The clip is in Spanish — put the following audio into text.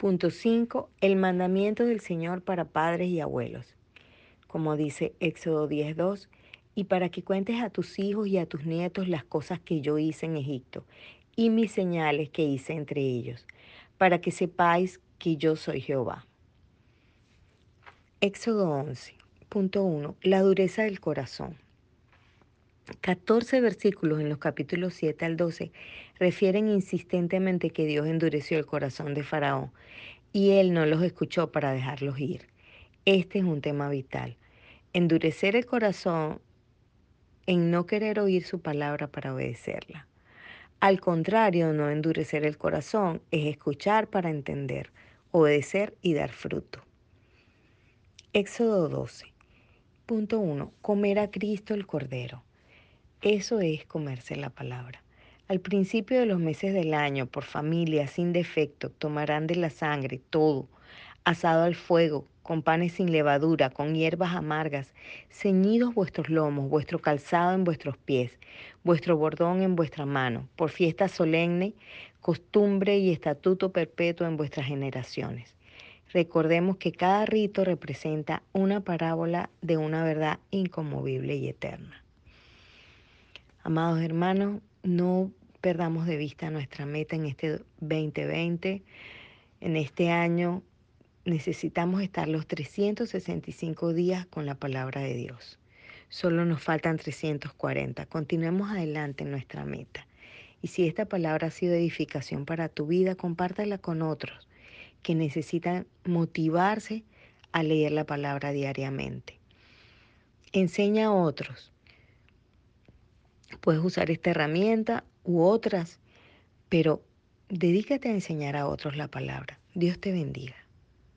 Punto 5. El mandamiento del Señor para padres y abuelos. Como dice Éxodo 10.2, y para que cuentes a tus hijos y a tus nietos las cosas que yo hice en Egipto y mis señales que hice entre ellos, para que sepáis que yo soy Jehová. Éxodo 11. Punto 1. La dureza del corazón. 14 versículos en los capítulos 7 al 12 refieren insistentemente que Dios endureció el corazón de Faraón y él no los escuchó para dejarlos ir. Este es un tema vital. Endurecer el corazón en no querer oír su palabra para obedecerla. Al contrario, no endurecer el corazón es escuchar para entender, obedecer y dar fruto. Éxodo 12. Punto 1. Comer a Cristo el Cordero. Eso es comerse la palabra. Al principio de los meses del año, por familia, sin defecto, tomarán de la sangre todo, asado al fuego, con panes sin levadura, con hierbas amargas, ceñidos vuestros lomos, vuestro calzado en vuestros pies, vuestro bordón en vuestra mano, por fiesta solemne, costumbre y estatuto perpetuo en vuestras generaciones. Recordemos que cada rito representa una parábola de una verdad inconmovible y eterna. Amados hermanos, no perdamos de vista nuestra meta en este 2020. En este año necesitamos estar los 365 días con la palabra de Dios. Solo nos faltan 340. Continuemos adelante en nuestra meta. Y si esta palabra ha sido edificación para tu vida, compártela con otros que necesitan motivarse a leer la palabra diariamente. Enseña a otros Puedes usar esta herramienta u otras, pero dedícate a enseñar a otros la palabra. Dios te bendiga.